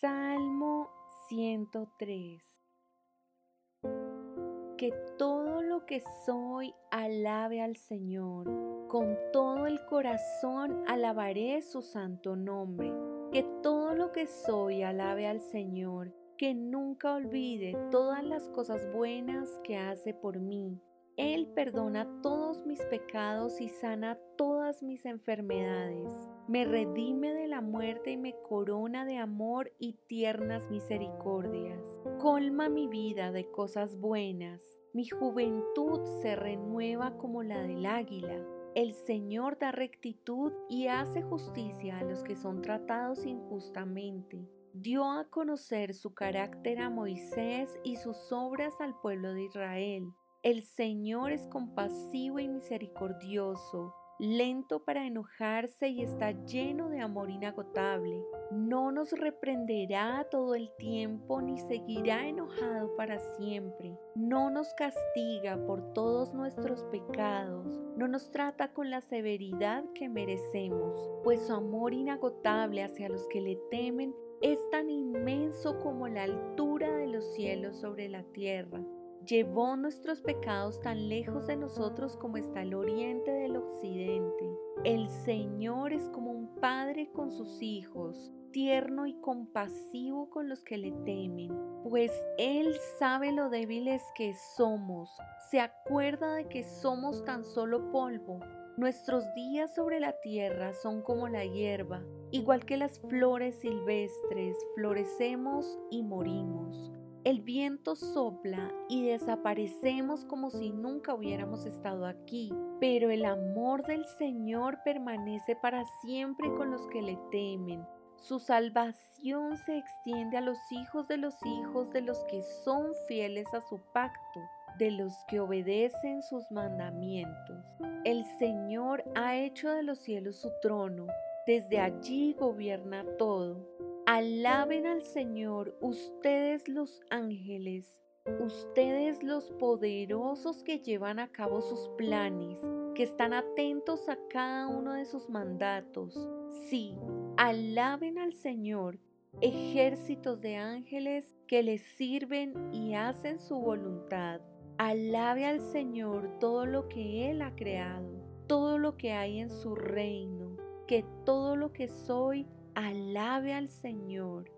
Salmo 103 Que todo lo que soy alabe al Señor, con todo el corazón alabaré su santo nombre. Que todo lo que soy alabe al Señor, que nunca olvide todas las cosas buenas que hace por mí. Él perdona todos mis pecados y sana todas mis enfermedades. Me redime de la muerte y me corona de amor y tiernas misericordias. Colma mi vida de cosas buenas. Mi juventud se renueva como la del águila. El Señor da rectitud y hace justicia a los que son tratados injustamente. Dio a conocer su carácter a Moisés y sus obras al pueblo de Israel. El Señor es compasivo y misericordioso, lento para enojarse y está lleno de amor inagotable. No nos reprenderá todo el tiempo ni seguirá enojado para siempre. No nos castiga por todos nuestros pecados, no nos trata con la severidad que merecemos, pues su amor inagotable hacia los que le temen es tan inmenso como la altura de los cielos sobre la tierra llevó nuestros pecados tan lejos de nosotros como está el oriente del occidente. El Señor es como un padre con sus hijos, tierno y compasivo con los que le temen, pues Él sabe lo débiles que somos, se acuerda de que somos tan solo polvo. Nuestros días sobre la tierra son como la hierba, igual que las flores silvestres, florecemos y morimos. El viento sopla y desaparecemos como si nunca hubiéramos estado aquí, pero el amor del Señor permanece para siempre con los que le temen. Su salvación se extiende a los hijos de los hijos de los que son fieles a su pacto, de los que obedecen sus mandamientos. El Señor ha hecho de los cielos su trono, desde allí gobierna todo. Alaben al Señor ustedes los ángeles, ustedes los poderosos que llevan a cabo sus planes, que están atentos a cada uno de sus mandatos. Sí, alaben al Señor, ejércitos de ángeles que les sirven y hacen su voluntad. Alabe al Señor todo lo que Él ha creado, todo lo que hay en su reino, que todo lo que soy alabe al Señor.